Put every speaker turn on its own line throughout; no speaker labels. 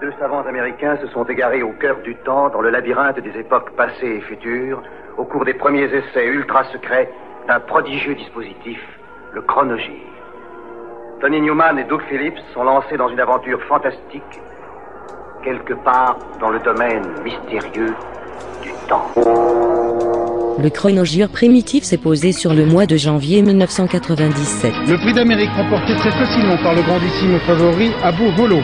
Deux savants américains se sont égarés au cœur du temps, dans le labyrinthe des époques passées et futures, au cours des premiers essais ultra secrets d'un prodigieux dispositif, le chronogire. Tony Newman et Doug Phillips sont lancés dans une aventure fantastique, quelque part dans le domaine mystérieux du temps.
Le chronogire primitif s'est posé sur le mois de janvier 1997.
Le prix d'Amérique remporté très facilement par le grandissime favori Abu Volo.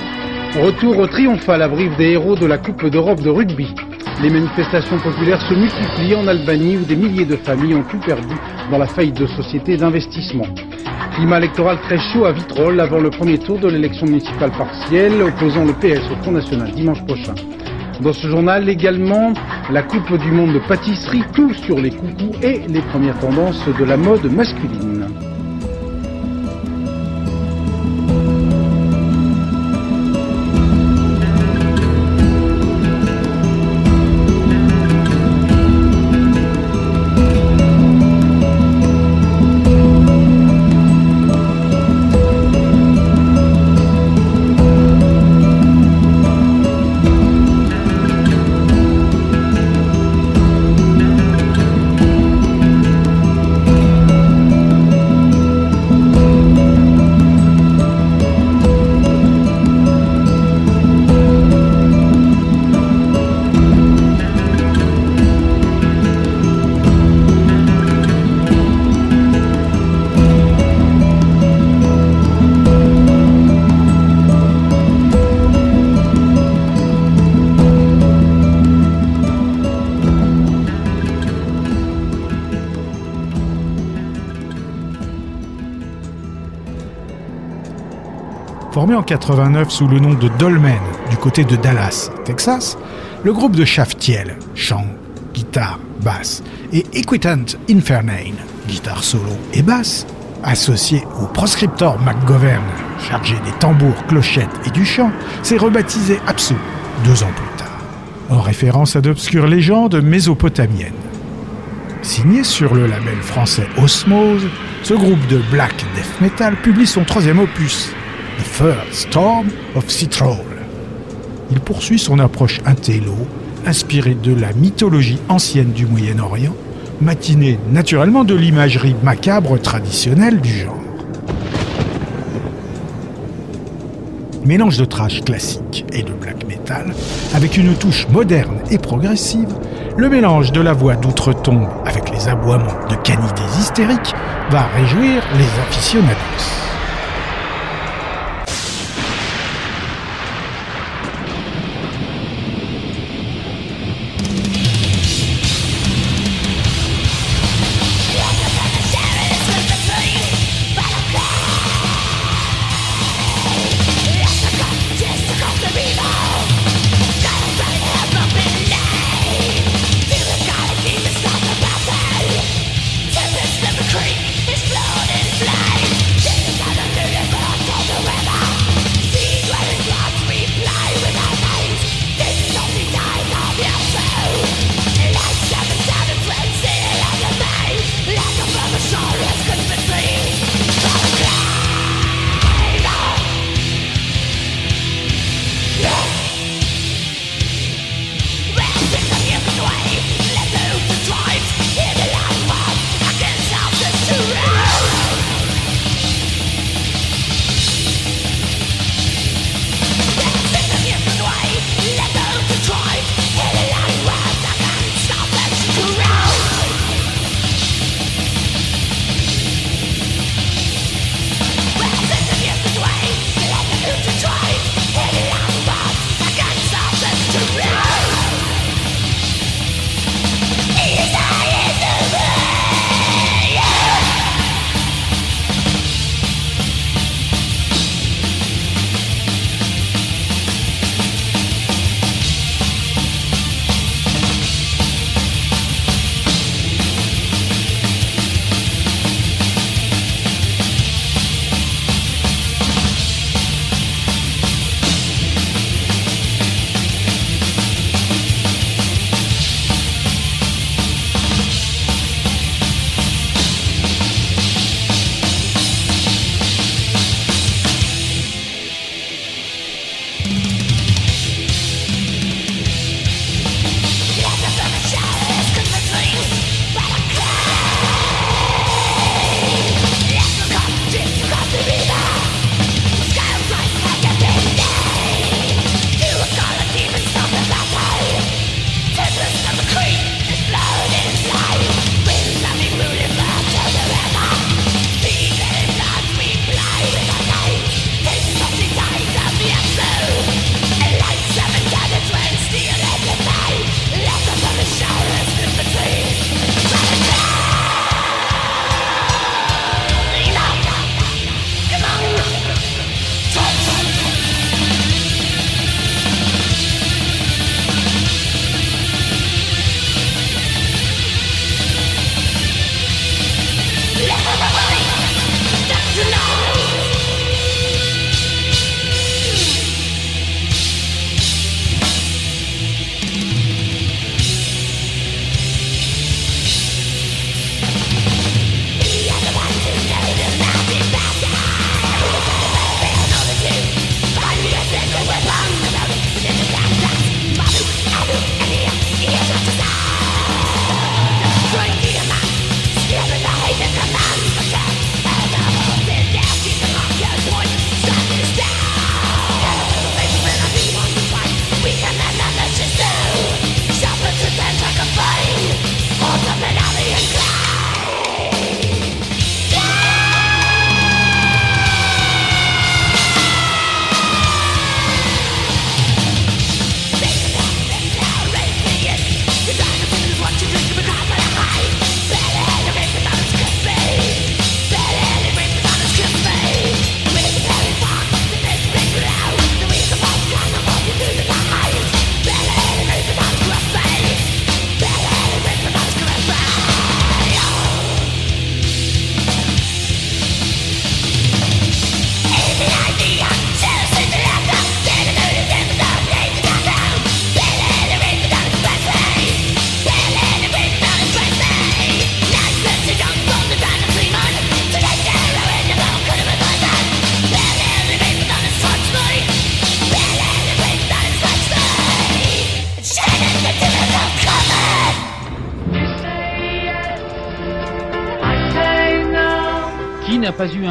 Retour au triomphal à Brive des héros de la Coupe d'Europe de rugby. Les manifestations populaires se multiplient en Albanie où des milliers de familles ont tout perdu dans la faillite de sociétés d'investissement. Climat électoral très chaud à Vitrolles avant le premier tour de l'élection municipale partielle opposant le PS au Front National dimanche prochain. Dans ce journal également, la Coupe du Monde de pâtisserie, tout sur les coucous et les premières tendances de la mode masculine.
Formé en 89 sous le nom de Dolmen du côté de Dallas, Texas, le groupe de Shaftiel, chant, guitare, basse, et Equitant Infernane, guitare solo et basse, associé au proscriptor McGovern, chargé des tambours, clochettes et du chant, s'est rebaptisé Apsu deux ans plus tard, en référence à d'obscures légendes mésopotamiennes. Signé sur le label français Osmose, ce groupe de black death metal publie son troisième opus, The First Storm of Citrol. Il poursuit son approche intello, inspirée de la mythologie ancienne du Moyen-Orient, matinée naturellement de l'imagerie macabre traditionnelle du genre. Mélange de trash classique et de black metal, avec une touche moderne et progressive, le mélange de la voix d'outre-tombe avec les aboiements de canidés hystériques va réjouir les aficionados.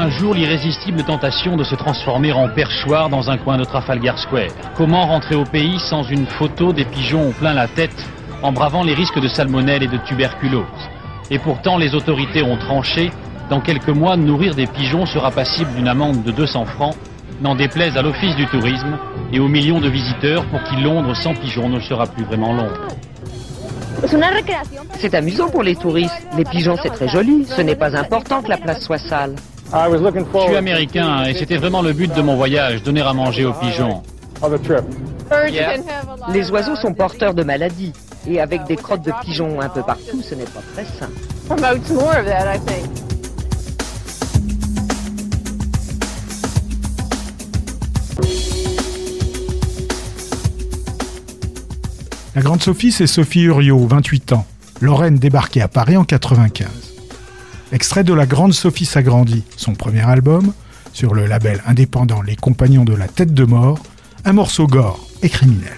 Un jour l'irrésistible tentation de se transformer en perchoir dans un coin de Trafalgar Square Comment rentrer au pays sans une photo des pigeons au plein la tête, en bravant les risques de salmonelle et de tuberculose? Et pourtant, les autorités ont tranché. Dans quelques mois, nourrir des pigeons sera passible d'une amende de 200 francs, n'en déplaise à l'Office du tourisme et aux millions de visiteurs pour qui Londres sans pigeons ne sera plus vraiment Londres.
C'est amusant pour les touristes. Les pigeons, c'est très joli. Ce n'est pas important que la place soit sale.
Je suis américain et c'était vraiment le but de mon voyage, donner à manger aux pigeons.
Les oiseaux sont porteurs de maladies. Et avec des crottes de pigeons un peu partout, ce n'est pas très sain.
La grande Sophie, c'est Sophie Uriot, 28 ans. Lorraine débarquée à Paris en 95. Extrait de La Grande Sophie s'agrandit, son premier album, sur le label indépendant Les Compagnons de la Tête de Mort, un morceau gore et criminel.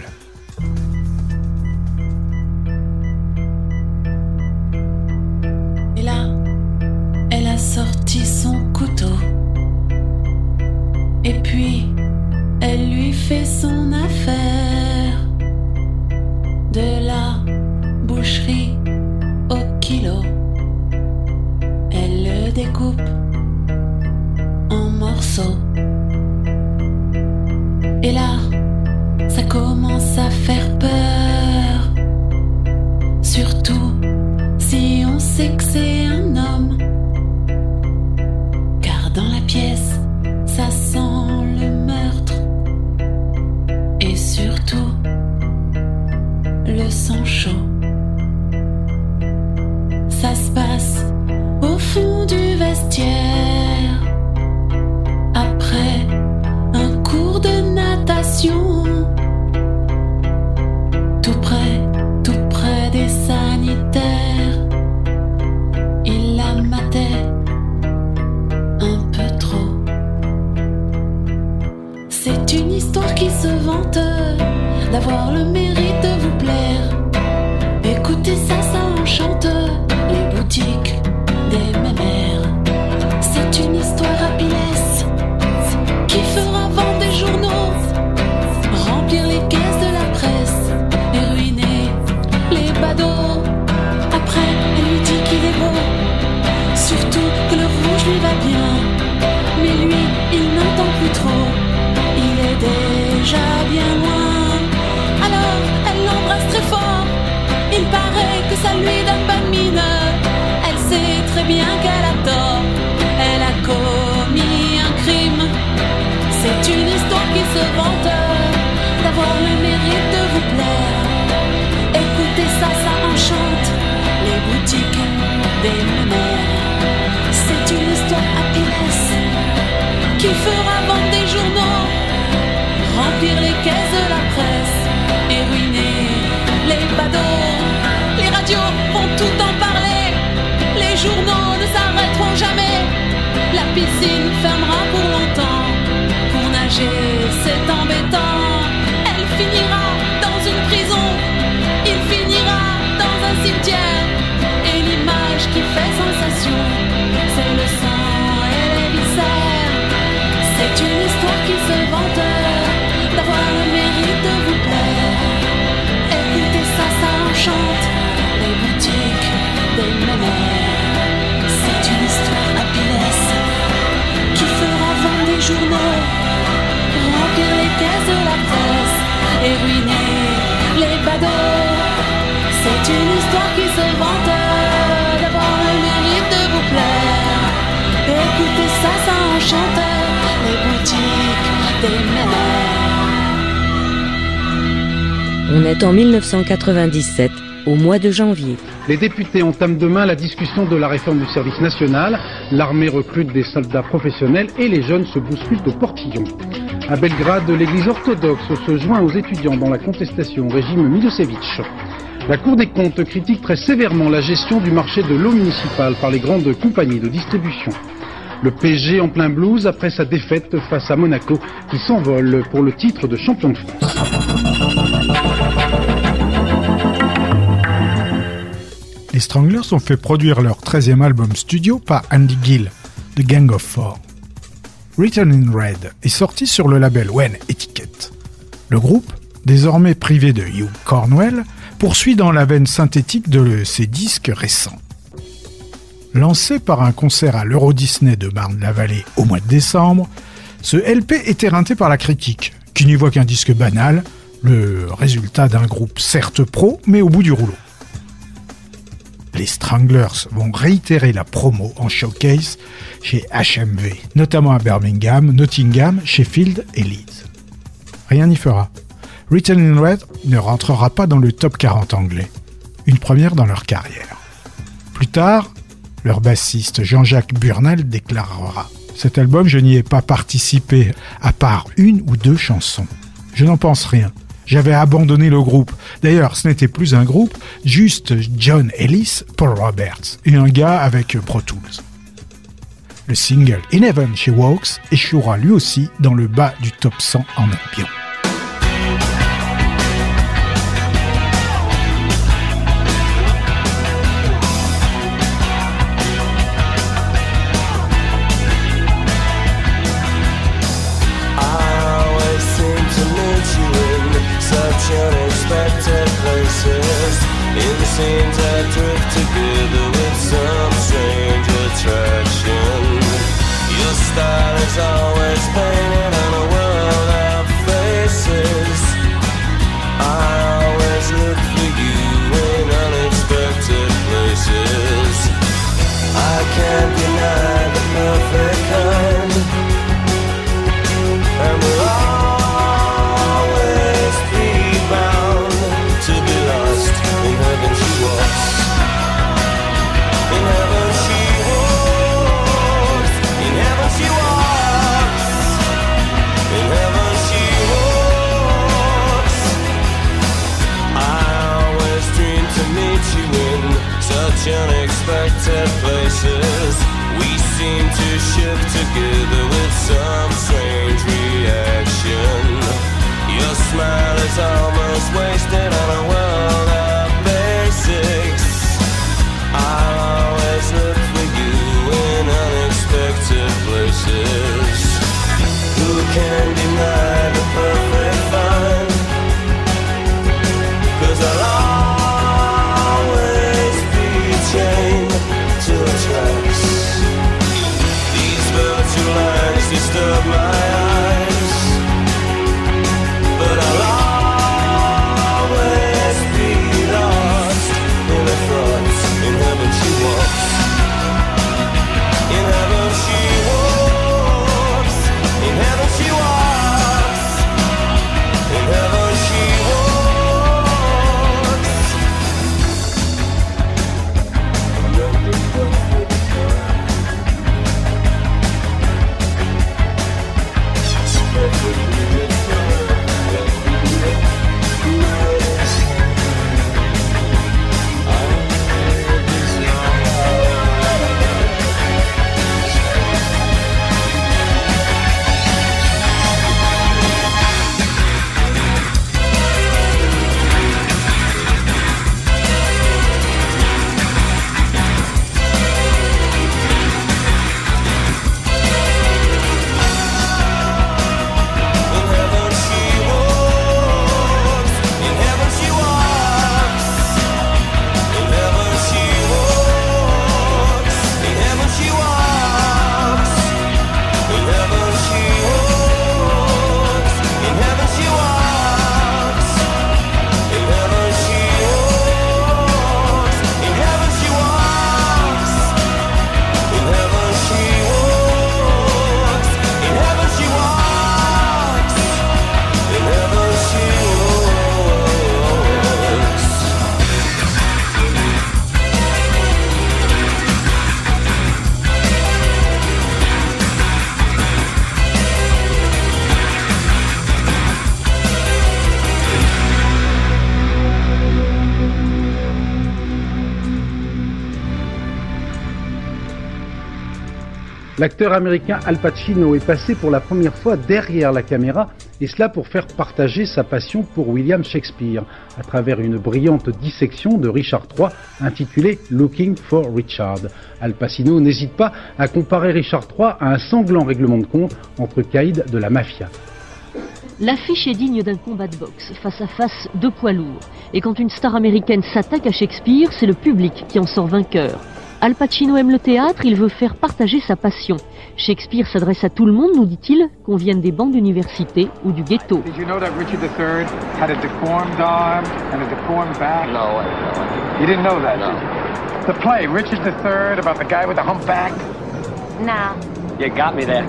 Après, elle lui dit qu'il est beau, surtout que le rouge lui va bien. Mais lui, il n'entend plus trop, il est déjà bien loin. Alors, elle l'embrasse très fort. Il paraît que ça lui donne pas de mine. Elle sait très bien qu'elle a tort. Elle a commis un crime. C'est une histoire qui se vante les boutiques des mémères. C'est une histoire Pires qui fera vendre des journaux, remplir les caisses de la presse et ruiner les badauds. Les radios c'est le sang et les viscères. C'est une histoire qui se vante d'avoir le mérite de vous plaire. Écoutez ça, ça enchante les boutiques des mémères. C'est une histoire Pires qui fera vendre des journaux, remplir les caisses de la presse et ruiner les boutiques des.
On est en 1997, au mois de janvier.
Les députés entament demain la discussion de la réforme du service national. L'armée recrute des soldats professionnels et les jeunes se bousculent au portillon. À Belgrade, l'église orthodoxe se joint aux étudiants dans la contestation au régime Milosevic. La Cour des comptes critique très sévèrement la gestion du marché de l'eau municipale par les grandes compagnies de distribution. Le PSG en plein blues après sa défaite face à Monaco qui s'envole pour le titre de champion de France.
Les Stranglers ont fait produire leur 13e album studio par Andy Gill,
The Gang of Four. Written in Red est sorti sur le label When Etiquette. Le groupe, désormais privé de Hugh Cornwell, poursuit dans la veine synthétique de ses disques récents. Lancé par un concert à l'Euro Disney de Marne-la-Vallée au mois de décembre, ce LP est éreinté par la critique, qui n'y voit qu'un disque banal, le résultat d'un groupe certes pro, mais au bout du rouleau. Les Stranglers vont réitérer la promo en showcase chez HMV, notamment à Birmingham, Nottingham, Sheffield et Leeds. Rien n'y fera. Written in Red ne rentrera pas dans le top 40 anglais, une première dans leur carrière. Plus tard, leur bassiste Jean-Jacques Burnel déclarera Cet album, je n'y ai pas participé, à part une ou deux chansons. Je n'en pense rien. J'avais abandonné le groupe. D'ailleurs, ce n'était plus un groupe, juste John Ellis, Paul Roberts et un gars avec Pro Tools. Le single In Heaven She Walks échouera lui aussi dans le bas du top 100 en un
L'acteur américain Al Pacino est passé pour la première fois derrière la caméra, et cela pour faire partager sa passion pour William Shakespeare, à travers une brillante dissection de Richard III intitulée Looking for Richard. Al Pacino n'hésite pas à comparer Richard III à un sanglant règlement de compte entre caïds de la mafia.
L'affiche est digne d'un combat de boxe, face à face, deux poids lourds. Et quand une star américaine s'attaque à Shakespeare, c'est le public qui en sort vainqueur. Al Pacino aime le théâtre, il veut faire partager sa passion. Shakespeare s'adresse à tout le monde, nous dit-il, qu'on vienne des bancs d'université ou du ghetto.
Did you know that Richard III had a deformed arm and a deformed back?
No, I didn't know.
You didn't know that,
No.
did you? The play, Richard III, about the guy with the humpback.
No. You got me there.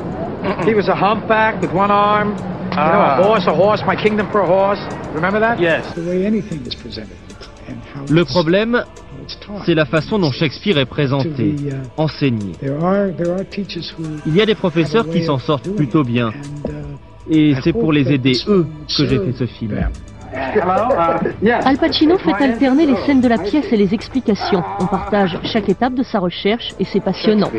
He was a humpback with one arm. You know, a horse, a horse, my kingdom for a horse. Remember that?
Yes.
The way anything is presented and how
Le problème. C'est la façon dont Shakespeare est présenté,
uh,
enseigné.
There are, there are teachers who
Il y a des professeurs qui s'en sortent plutôt bien. Et c'est pour les aider, eux, que j'ai fait ce film.
Uh.
Al Pacino fait alterner les scènes de la pièce et les explications. On partage chaque étape de sa recherche et c'est passionnant.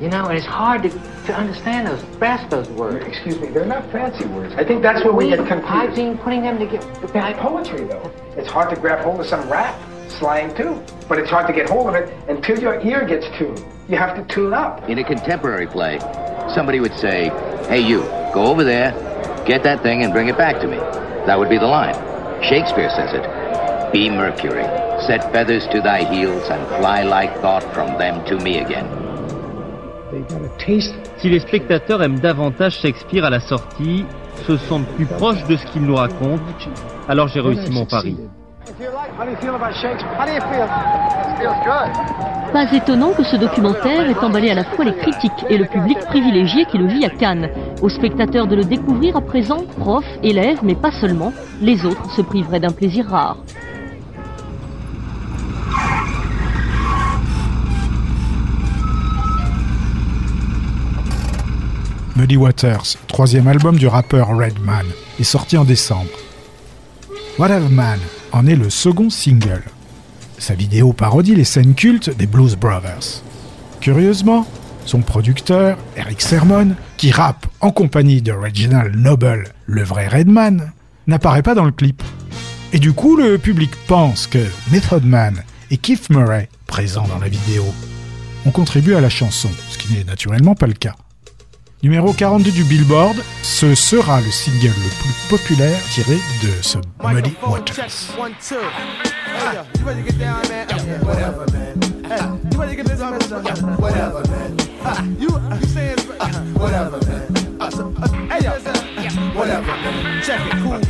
You know, and it's hard to, to understand those, grasp those words.
Excuse me, they're not fancy words. I think that's where we get confused.
I've been putting them together.
By poetry, though. It's hard to grab hold of some rap slang, too. But it's hard to get hold of it until your ear gets tuned. You have to tune up.
In a contemporary play, somebody would say, Hey, you, go over there, get that thing, and bring it back to me. That would be the line. Shakespeare says it Be Mercury, set feathers to thy heels, and fly like thought from them to me again.
Si les spectateurs aiment davantage Shakespeare à la sortie, se sentent plus proches de ce qu'il nous raconte, alors j'ai réussi mon pari.
How do you feel about Shakespeare? How do you feel? It feels good.
Pas étonnant que ce documentaire ait emballé à la fois les critiques et le public privilégié qui le vit à Cannes. Aux spectateurs de le découvrir à présent, profs, élèves, mais pas seulement, les autres se priveraient d'un plaisir rare.
Muddy Waters, troisième album du rappeur Redman, est sorti en décembre. What Have Man en est le second single. Sa vidéo parodie les scènes cultes des Blues Brothers. Curieusement, son producteur, Eric Sermon, qui rappe en compagnie de Reginald Noble, le vrai Redman, n'apparaît pas dans le clip. Et du coup, le public pense que Method Man et Keith Murray, présents dans la vidéo, ont contribué à la chanson, ce qui n'est naturellement pas le cas. Numéro 42 du Billboard, ce sera le single le plus populaire tiré de ce Muddy Waters.
Check it, cool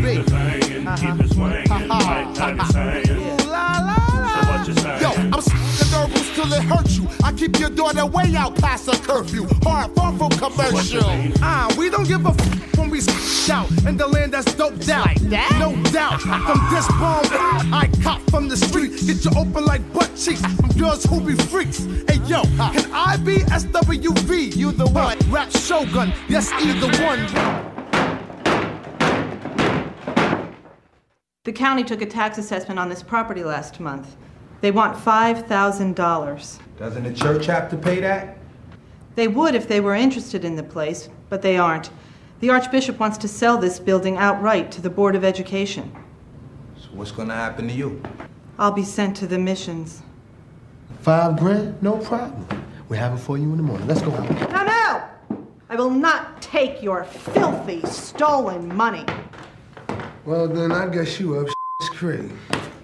till it hurts you. I keep your daughter way out past her curfew. Hard far from commercial.
Ah, we don't give a f when we s- out in the land that's doped out. No doubt. From this bomb, I cop from the street. Get you open like butt cheeks from girls who be freaks. Hey yo, can I be SWV? You the one. Rap Shogun, yes, either one.
The county took a tax assessment on this property last month. They want $5,000.
Doesn't the church have to pay that?
They would if they were interested in the place, but they aren't. The Archbishop wants to sell this building outright to the Board of Education.
So what's gonna happen to you?
I'll be sent to the missions.
Five grand? No problem. We have it for you in the morning. Let's go home.
No, no! I will not take your filthy, stolen money.
Well, then I guess you up Craig.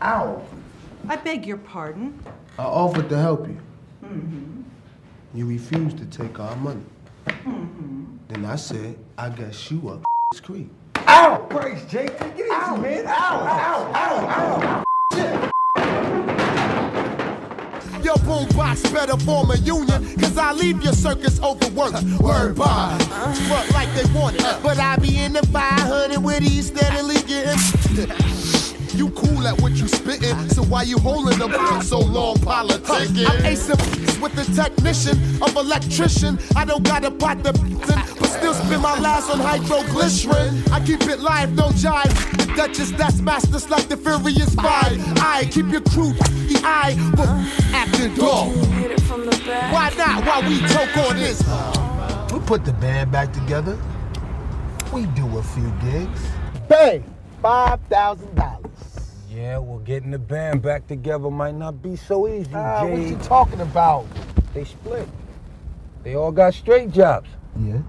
Ow!
I beg your pardon.
I offered to help you.
Mm-hmm.
You refused to take our money.
Mm-hmm.
Then I said, I guess you up Creek.
Ow! Christ, Jake, take it easy, man. Ow, ow, ow, ow.
Your boombox better form a union, cause I leave your circus overworked. Word bond. Front like they want it, but I be in the 500 with these steadily getting. You cool at what you spittin', so why you holding them for so long politicking? I'm acing with the technician of electrician. I don't got a pot to in, but still spend my last on hydroglycerin. I keep it live, no jive. The Duchess, that's masters like the Furious Five. I keep your crew the eye, but acting dog. Why not? While we choke on this.
We put the band back together. We do a few gigs.
Bang! $5,000.
Yeah, well, getting the band back together might not be so easy,
Ah, what you talking about?
They split. They all got straight jobs.
Yeah.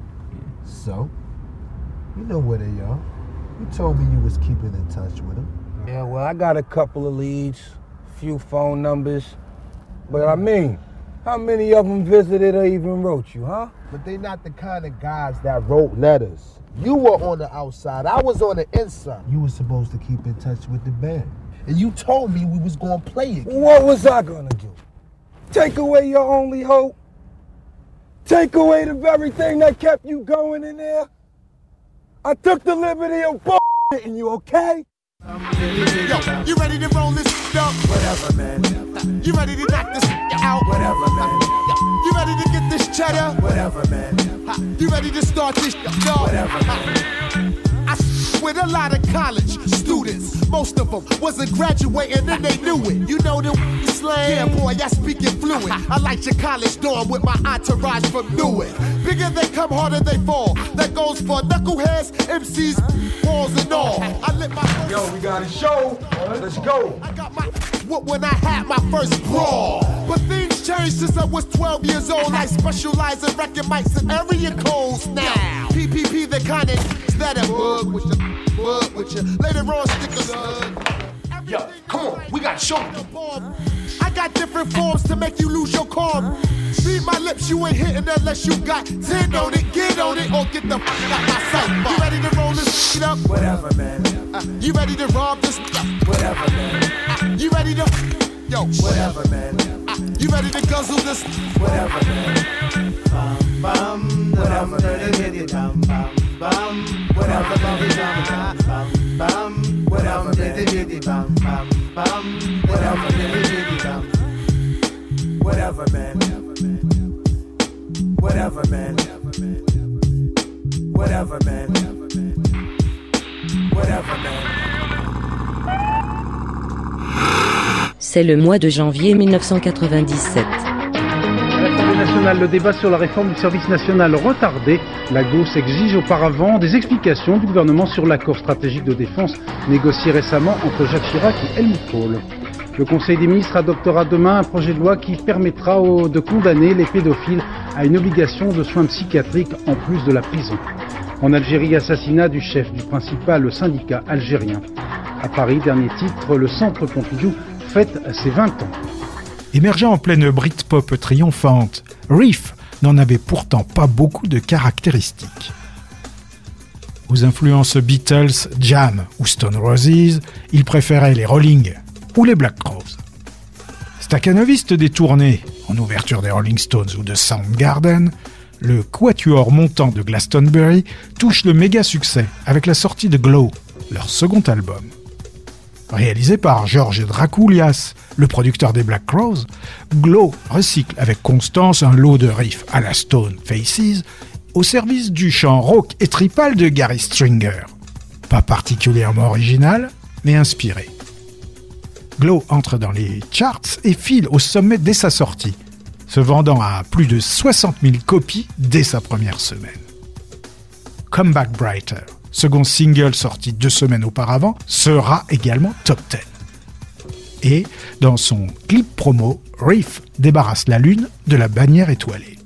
So? You know where they are. You told me you was keeping in touch with them.
Yeah, well, I got a couple of leads, a few phone numbers. But I mean, how many of them visited or even wrote you, huh?
But they not the kind of guys that wrote letters. You were on the outside. I was on the inside. You were supposed to keep in touch with the band. And you told me we was gonna play it.
What was I gonna do? Take away your only hope? Take away the very thing that kept you going in there? I took the liberty of bullshitting you, okay?
Yo, you ready to roll this up?
Whatever, man.
You ready to knock this out?
Whatever, man.
You ready to get this cheddar?
Whatever, man.
You ready to start this dog?
Whatever,
s- with a lot of college students. Most of them wasn't graduating and they knew it. You know the slang? Yeah, boy, I speak it fluent. I like your college dorm with my entourage from Newark. Bigger they come, harder they fall. That goes for knuckleheads, MCs, balls and all. I lit my
Yo, we got a show. Let's go.
What when I had my first brawl. But things changed since I was 12 years old. I specialize in record mics and area codes now. PPP, the kind of that a bug with you, bug with you. Later on, stick a slug.
Yo, come on, we got show.
I got different forms to make you lose your calm. Read my lips, you ain't hitting unless you got 10 on it. Get on it or get the fuck out my sight. You ready to roll this shit up?
Whatever, man.
Uh, you ready to rob this?
Whatever, man.
You ready to? Yo,
Whatever, man.
you ready to guzzle this?
Whatever, man. Bum, bum, whatever, man. Bum, bum, bum, whatever, man. Bum, bum,
C'est le mois de janvier 1997.
Le débat sur la réforme du service national retardé. La gauche exige auparavant des explications du gouvernement sur l'accord stratégique de défense négocié récemment entre Jacques Chirac et Helmut Kohl. Le Conseil des ministres adoptera demain un projet de loi qui permettra de condamner les pédophiles à une obligation de soins psychiatriques en plus de la prison. En Algérie, assassinat du chef du principal syndicat algérien. À Paris, dernier titre, le Centre Pompidou fête ses 20 ans.
Émergeant en pleine Britpop triomphante, Reef n'en avait pourtant pas beaucoup de caractéristiques. Aux influences Beatles, Jam ou Stone Roses, il préférait les Rolling ou les Black Crowes. Stakhanoviste des tournées, en ouverture des Rolling Stones ou de Soundgarden, le quatuor montant de Glastonbury touche le méga succès avec la sortie de Glow, leur second album. Réalisé par George Drakoulias, le producteur des Black Crowes, Glow recycle avec constance un lot de riffs à la Stone Faces au service du chant rock et tripal de Gary Stringer. Pas particulièrement original, mais inspiré. Glow entre dans les charts et file au sommet dès sa sortie, se vendant à plus de 60 000 copies dès sa première semaine. Come Back Brighter, second single sorti deux semaines auparavant, sera également top 10. Et, dans son clip promo, Reef débarrasse la Lune de la bannière étoilée.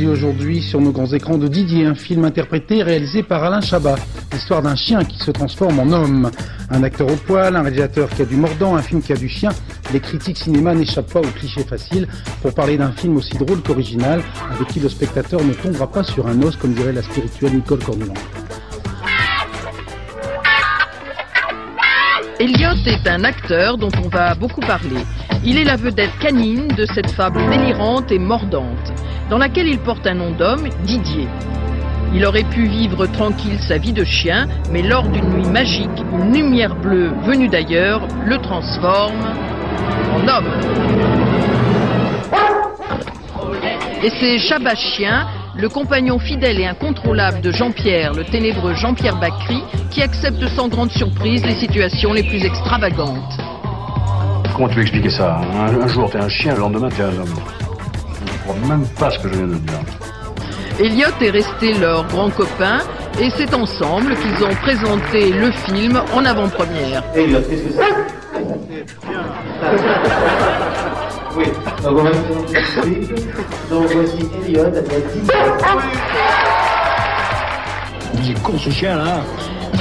Aujourd'hui sur nos grands écrans de Didier, un film interprété et réalisé par Alain Chabat. L'histoire d'un chien qui se transforme en homme. Un acteur au poil, un réalisateur qui a du mordant, un film qui a du chien. Les critiques cinéma n'échappent pas aux clichés faciles pour parler d'un film aussi drôle qu'original, avec qui le spectateur ne tombera pas sur un os, comme dirait la spirituelle Nicole Cornulan.
Elliot est un acteur dont on va beaucoup parler. Il est la vedette canine de cette fable délirante et mordante, dans laquelle il porte un nom d'homme, Didier. Il aurait pu vivre tranquille sa vie de chien, mais lors d'une nuit magique, une lumière bleue venue d'ailleurs le transforme en homme. Et c'est Chabachien, le compagnon fidèle et incontrôlable de Jean-Pierre, le ténébreux Jean-Pierre Bacry, qui accepte sans grande surprise les situations les plus extravagantes.
Comment tu veux expliquer ça? Un, un jour t'es un chien, le lendemain t'es un homme. Je ne crois même pas ce que je viens de dire.
Elliot est resté leur grand copain et c'est ensemble qu'ils ont présenté le film en avant-première.
Elliot, qu'est-ce que c'est Oui, donc on va vous présenter le film. Donc voici Elliot avec 10
Il est con ce chien là.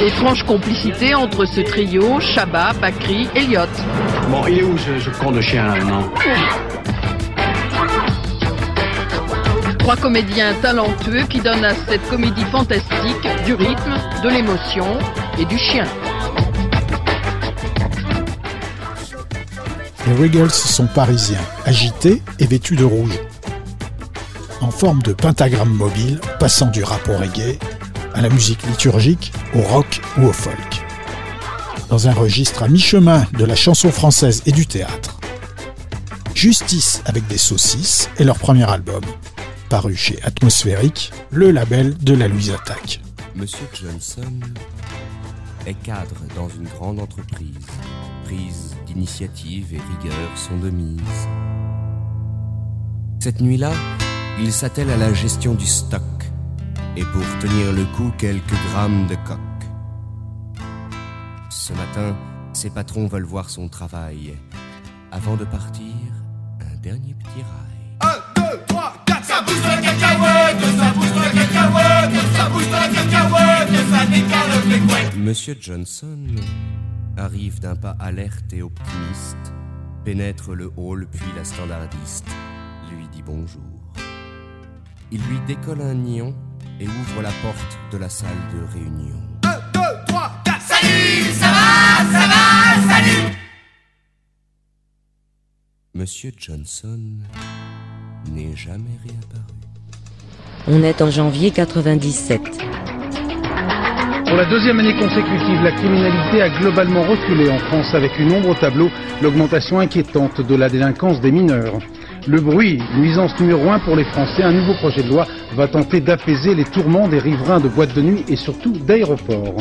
Étrange complicité entre ce trio, Chabat, Bacry, Elliot.
Bon, il est où ce, ce con de chien là maintenant?
Trois comédiens talentueux qui donnent à cette comédie fantastique du rythme, de l'émotion et du chien.
Les Regals sont parisiens, agités et vêtus de rouge. En forme de pentagramme mobile, passant du rap au reggae, à la musique liturgique, au rock ou au folk. Dans un registre à mi-chemin de la chanson française et du théâtre. Justice avec des saucisses est leur premier album, paru chez Atmosphérique, le label de la Louise Attaque.
Monsieur Johnson est cadre dans une grande entreprise. Prise d'initiative et rigueur sont de mise. Cette nuit-là, il s'attelle à la gestion du stock et pour tenir le coup, quelques grammes de coque. Ce matin, ses patrons veulent voir son travail. Avant de partir, un dernier petit rail.
Ça bouge de cacahuètes, ça bouge de cacahuètes, ça bouge de cacahuètes, ça décale les couettes.
Monsieur Johnson arrive d'un pas alerte et optimiste, pénètre le hall puis la standardiste, lui dit bonjour. Il lui décolle un nion et ouvre la porte de la salle de réunion.
Salut, ça va, ça va, salut
Monsieur Johnson n'est jamais réapparu.
On est en janvier 97.
Pour la deuxième année consécutive, la criminalité a globalement reculé en France avec une ombre au tableau, l'augmentation inquiétante de la délinquance des mineurs. Le bruit, nuisance numéro un pour les Français, un nouveau projet de loi va tenter d'apaiser les tourments des riverains de boîtes de nuit et surtout d'aéroports.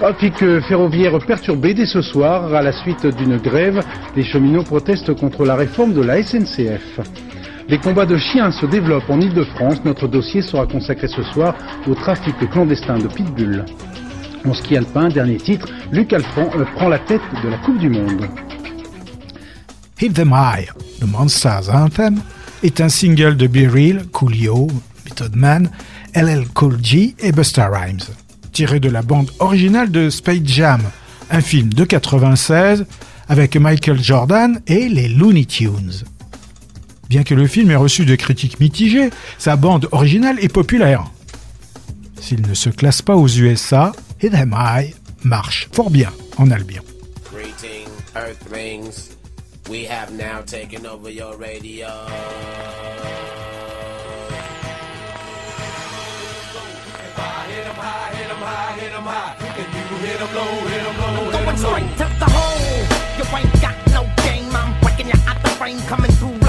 Trafic ferroviaire perturbé dès ce soir à la suite d'une grève. Les cheminots protestent contre la réforme de la SNCF. Les combats de chiens se développent en Ile-de-France. Notre dossier sera consacré ce soir au trafic clandestin de pitbull. En ski alpin, dernier titre, Luc Alphand euh, prend la tête de la Coupe du Monde.
Hit Them High, le Monsters Anthem, est un single de Be Coolio, Method Man, LL Cool G et Busta Rhymes, tiré de la bande originale de Space Jam, un film de 96 avec Michael Jordan et les Looney Tunes. Bien que le film ait reçu de critiques mitigées, sa bande originale est populaire. S'il ne se classe pas aux USA, Hit Them High marche fort bien en Albion.
We have now taken over your radio.
Going straight to the hole. You ain't got no game. I'm breaking you out the frame, coming through.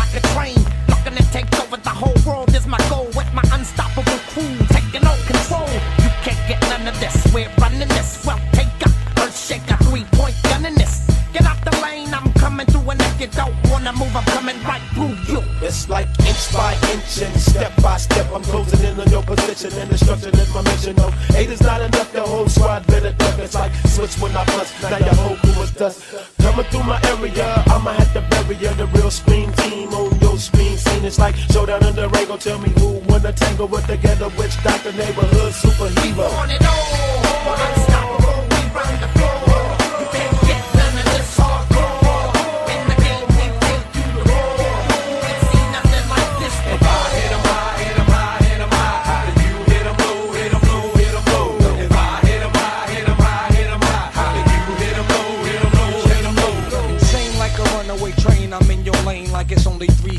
Looking to take over the whole world is my goal. With my unstoppable crew taking all control. You can't get none of this. We're running this. Well, take a earth shaker, three point gun in this. Get out the lane. I'm coming through, and if you don't wanna move, I'm coming right through you.
It's like inch by inch and step by step. I'm closing in on your position and destruction is my mission. No, eight is not enough. The whole squad better duck. It's like switch when I bust. Now your whole crew is dust. Coming through my area, I'ma have to bury ya. The real scream team on your screen. It's like showdown in the Rango. Tell me who wanna tangle with the ghetto witch doctor neighborhood superhero.
On and on,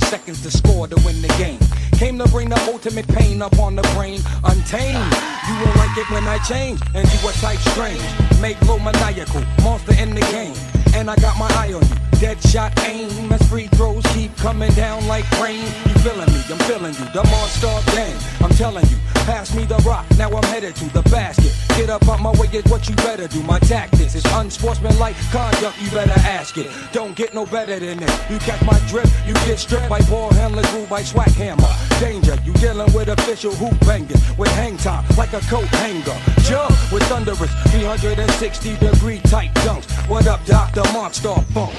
seconds to score to win the game. Came to bring the ultimate pain up on the brain, untamed. You won't like it when I change into a type strange. Make low maniacal, monster in the game. And I got my eye on you. Dead shot aim as free throws keep coming down like rain. You feeling me? I'm feeling you. The monster gang. I'm telling you. Pass me the rock. Now I'm headed to the basket. Get up out my way is what you better do. My tactics is unsportsmanlike conduct. You better ask it. Don't get no better than this. You catch my drip. You get stripped by ball handlers, ruled by swag hammer. Danger. You dealing with official hoop bangers with hang time like a coat hanger. Jump with thunderous 360 degree tight dunks. What up, Doctor Monster Funk?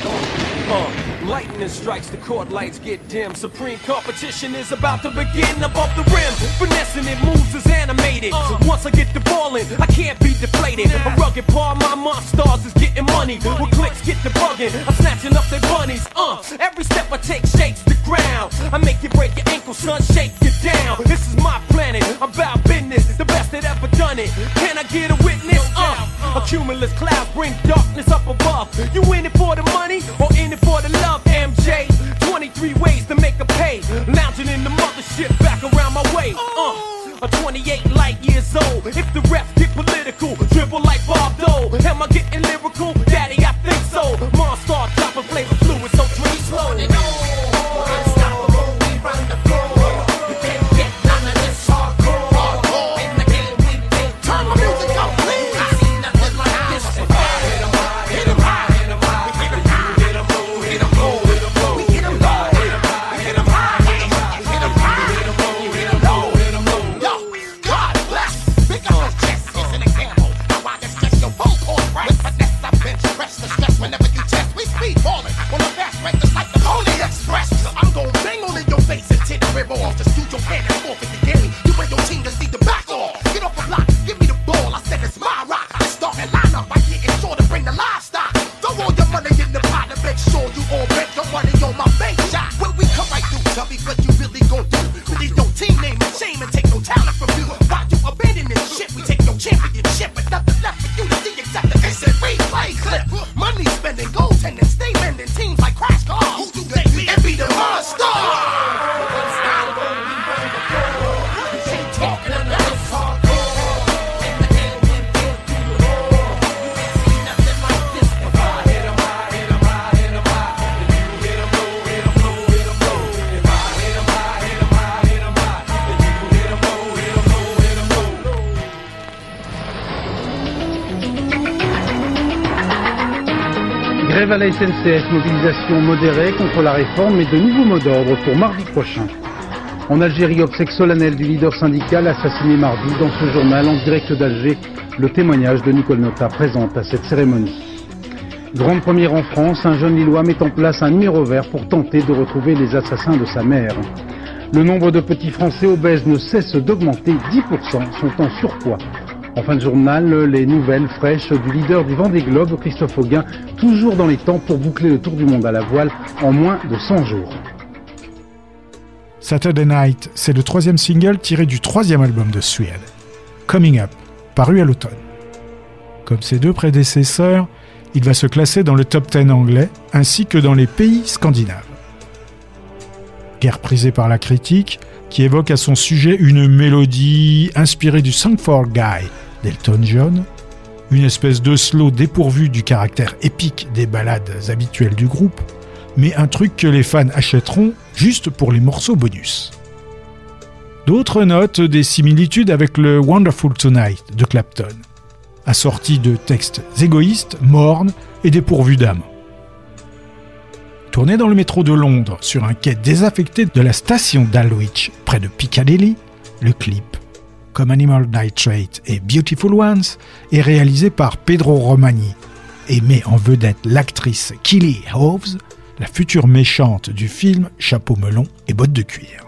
Uh, lightning strikes, the court lights get dim. Supreme competition is about to begin above the rim. Finessing it moves is animated. Once I get the ball in, I can't be deflated. A rugged part, my monsters is getting money. With clicks, get the bugging. I'm snatching up their bunnies. Uh, every step I take shakes the ground. I make you break your ankle, son, shake you down. This is my planet. I'm about business, the best that ever done it. Can I get a witness? Uh, a cumulus cloud bring darkness up above. You in it for the money or in it for the love, MJ? 23 ways to make a pay. Lounging in the mothership back around my way. Uh, a 28 light years old. If the refs get political, dribble like Bob Dole. Am I getting lyrical? Daddy, I think so. Monster, dropping flavor fluid, so drink slow.
Unstoppable, we run the But these Leave team name in shame and take
Grève à la SNCF, mobilisation modérée contre la réforme et de nouveaux mots d'ordre pour mardi prochain. En Algérie, obsèque solennelle du leader syndical assassiné mardi dans ce journal en direct d'Alger, le témoignage de Nicole Nota présente à cette cérémonie. Grande première en France, un jeune Lillois met en place un numéro vert pour tenter de retrouver les assassins de sa mère. Le nombre de petits Français obèses ne cesse d'augmenter, 10% sont en surpoids. En fin de journal, les nouvelles fraîches du leader du Vendée Globe, Christophe Auguin, toujours dans les temps pour boucler le tour du monde à la voile en moins de 100 jours.
Saturday Night, c'est le troisième single tiré du troisième album de Suede, Coming Up, paru à l'automne. Comme ses deux prédécesseurs, il va se classer dans le top 10 anglais ainsi que dans les pays scandinaves. Guerre prisée par la critique, qui évoque à son sujet une mélodie inspirée du Song for Guy d'Elton John, une espèce de slow dépourvu du caractère épique des ballades habituelles du groupe, mais un truc que les fans achèteront juste pour les morceaux bonus. D'autres notent des similitudes avec le Wonderful Tonight de Clapton, assorti de textes égoïstes, mornes et dépourvus d'âme. Tourné dans le métro de Londres sur un quai désaffecté de la station d'Alwich près de Piccadilly, le clip, comme Animal Nitrate et Beautiful Ones, est réalisé par Pedro Romani et met en vedette l'actrice Killy Hoves, la future méchante du film Chapeau melon et bottes de cuir.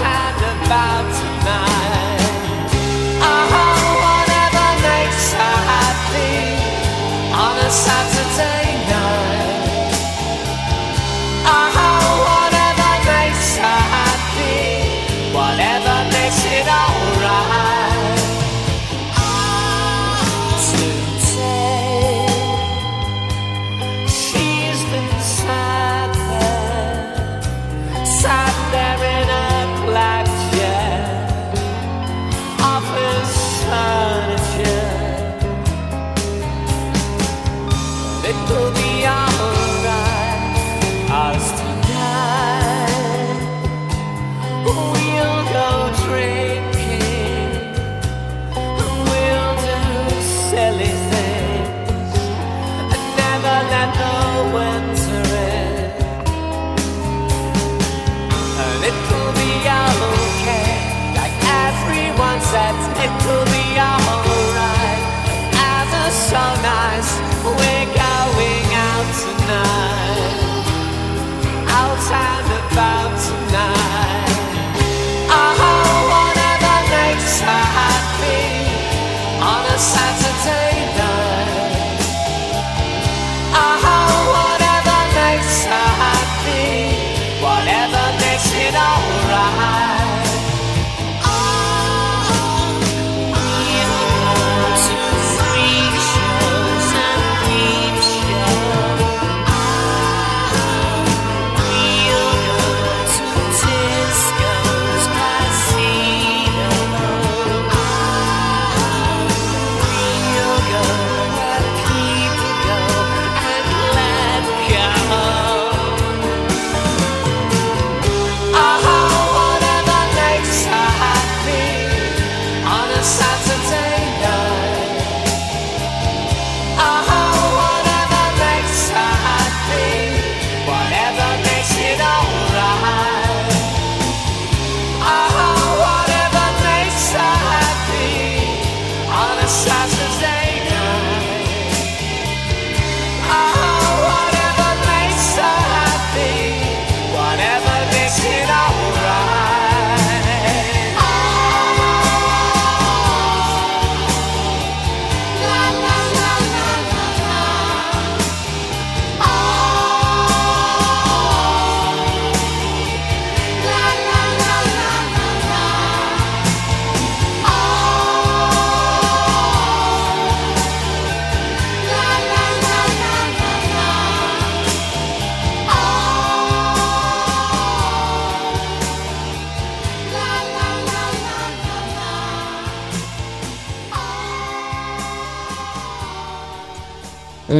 hand about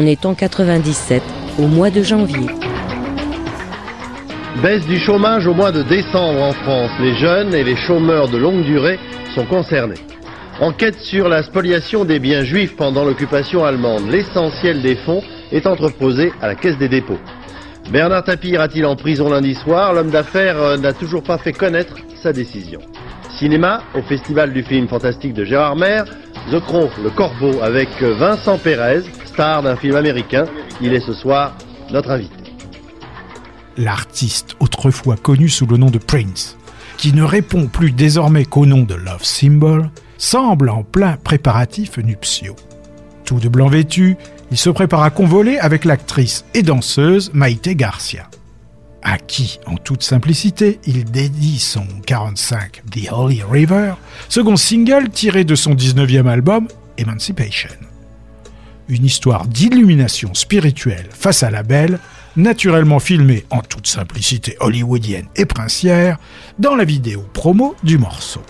Est en 97, au mois de janvier.
Baisse du chômage au mois de décembre en France. Les jeunes et les chômeurs de longue durée sont concernés. Enquête sur la spoliation des biens juifs pendant l'occupation allemande. L'essentiel des fonds est entreposé à la Caisse des dépôts. Bernard Tapie ira-t-il en prison lundi soir? L'homme d'affaires euh, n'a toujours pas fait connaître sa décision. Cinéma, au Festival du film fantastique de Gérard Maire, The Crow, le corbeau avec euh, Vincent Pérez, star d'un film américain. Il est ce soir notre invité.
L'artiste autrefois connu sous le nom de Prince, qui ne répond plus désormais qu'au nom de Love Symbol, semble en plein préparatif nuptiaux. Tout de blanc vêtu, il se prépare à convoler avec l'actrice et danseuse Maite Garcia, à qui, en toute simplicité, il dédie son 45 The Holy River, second single tiré de son 19e album Emancipation. Une histoire d'illumination spirituelle face à la belle, naturellement filmée en toute simplicité hollywoodienne et princière, dans la vidéo promo du morceau.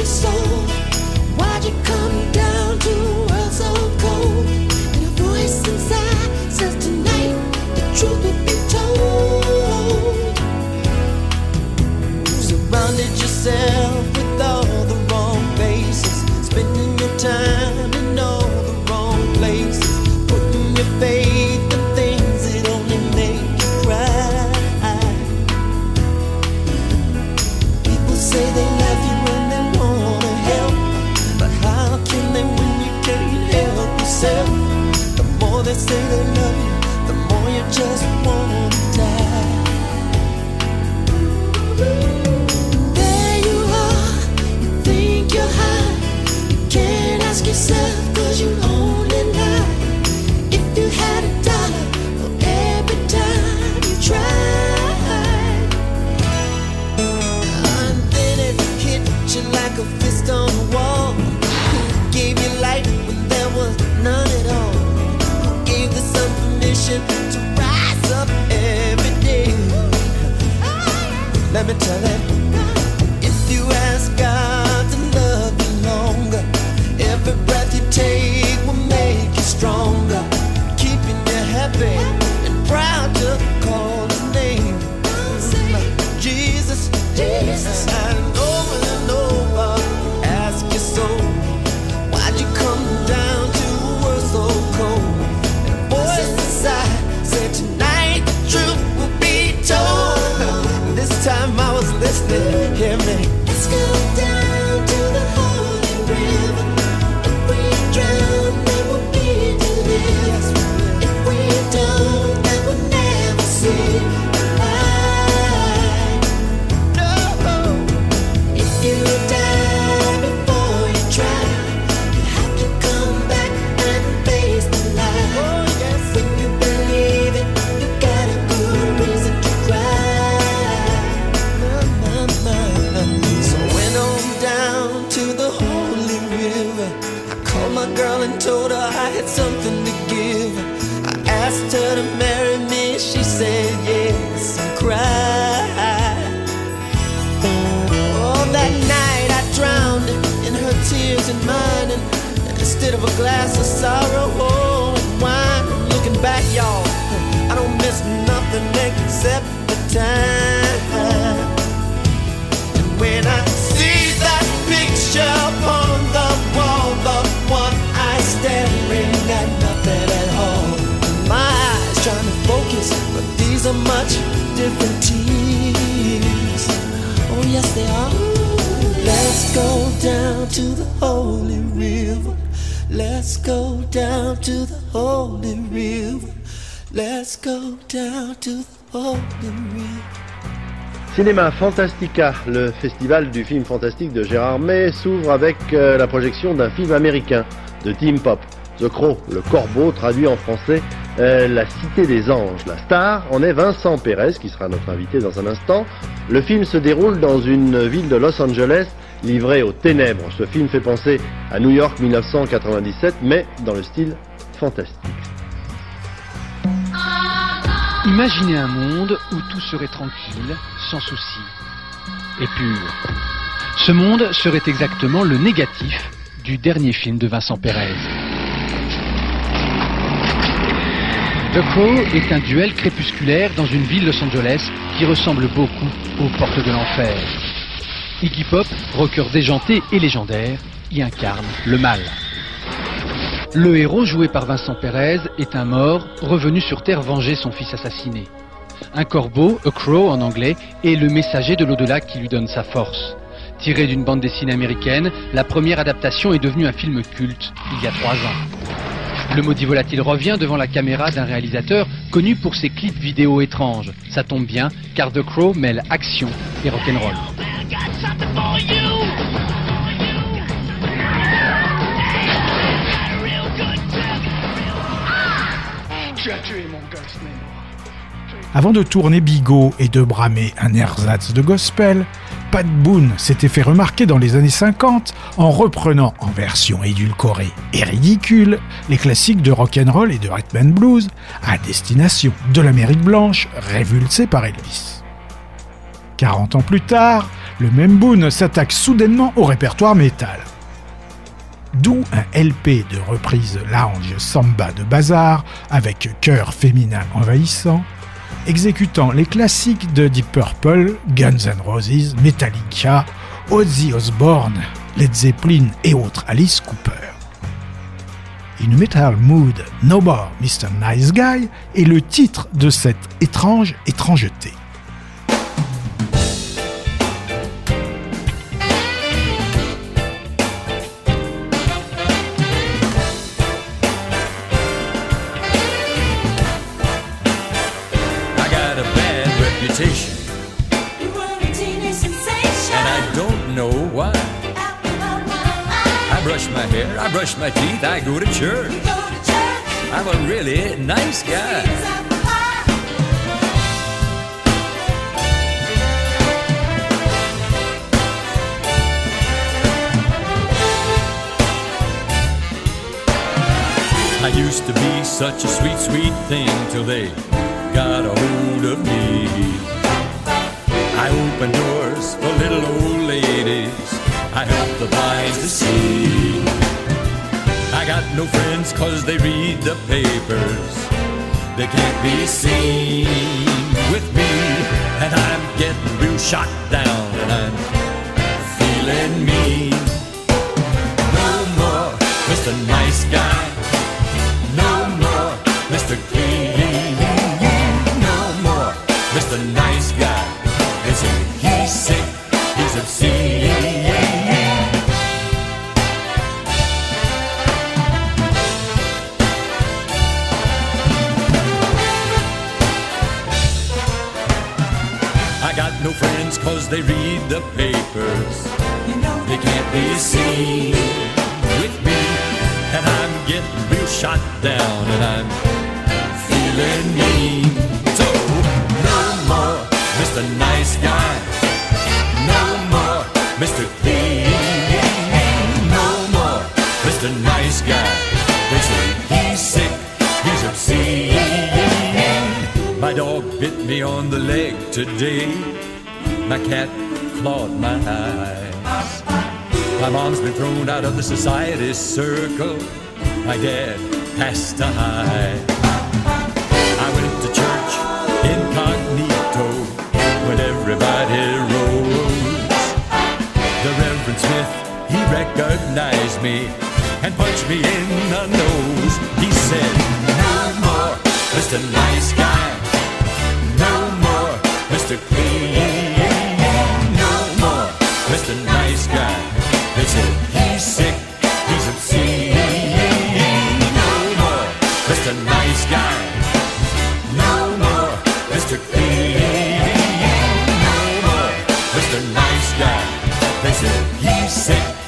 your soul. Why'd you come down?
Cinéma Fantastica, le festival du film fantastique de Gérard May, s'ouvre avec euh, la projection d'un film américain de Tim Pop, The Crow, le corbeau, traduit en français euh, La Cité des Anges. La star en est Vincent Pérez, qui sera notre invité dans un instant. Le film se déroule dans une ville de Los Angeles livrée aux ténèbres. Ce film fait penser à New York 1997, mais dans le style fantastique.
Imaginez un monde où tout serait tranquille, sans souci et pur. Ce monde serait exactement le négatif du dernier film de Vincent Pérez. The Crow est un duel crépusculaire dans une ville Los Angeles qui ressemble beaucoup aux portes de l'enfer. Iggy Pop, rocker déjanté et légendaire, y incarne le mal. Le héros joué par Vincent Pérez est un mort revenu sur Terre venger son fils assassiné. Un corbeau, a crow en anglais, est le messager de l'au-delà qui lui donne sa force. Tiré d'une bande dessinée américaine, la première adaptation est devenue un film culte il y a trois ans. Le maudit volatile revient devant la caméra d'un réalisateur connu pour ses clips vidéo étranges. Ça tombe bien, car The Crow mêle action et rock'n'roll.
Avant de tourner Bigot et de bramer un ersatz de gospel, Pat Boone s'était fait remarquer dans les années 50 en reprenant en version édulcorée et ridicule les classiques de rock'n'roll et de rhythm blues à destination de l'Amérique blanche révulsée par Elvis. 40 ans plus tard, le même Boone s'attaque soudainement au répertoire métal. D'où un LP de reprise lounge samba de bazar avec chœur féminin envahissant, exécutant les classiques de Deep Purple, Guns N' Roses, Metallica, Ozzy Osbourne, Led Zeppelin et autres Alice Cooper. In Metal Mood, No More Mr. Nice Guy est le titre de cette étrange étrangeté.
Brush my teeth, I go to church. I'm a really nice guy. I used to be such a sweet, sweet thing till they got a hold of me. I open doors for little old ladies. I help the blind to see. Got no friends cause they read the papers. They can't be seen with me. And I'm getting real shot down and I'm feeling mean. No more Mr. Nice Guy. I got no friends cause they read the papers. They can't be seen with me. And I'm getting real shot down and I'm feeling mean. So, no more Mr. Nice Guy. No more Mr. Clean. No more Mr. Nice Guy. Bit me on the leg today. My cat clawed my eye. My mom's been thrown out of the society circle. My dad passed a high. I went to church incognito when everybody rose. The Reverend Smith, he recognized me and punched me in the nose. He said, No more, Mr. Nice Guy. Mr. Clean no more, Mr. Nice Guy. They said he's sick, he's obscene no more, Mr. Nice Guy. No more, Mr. Clean no more, Mr. Nice Guy. They said he's sick.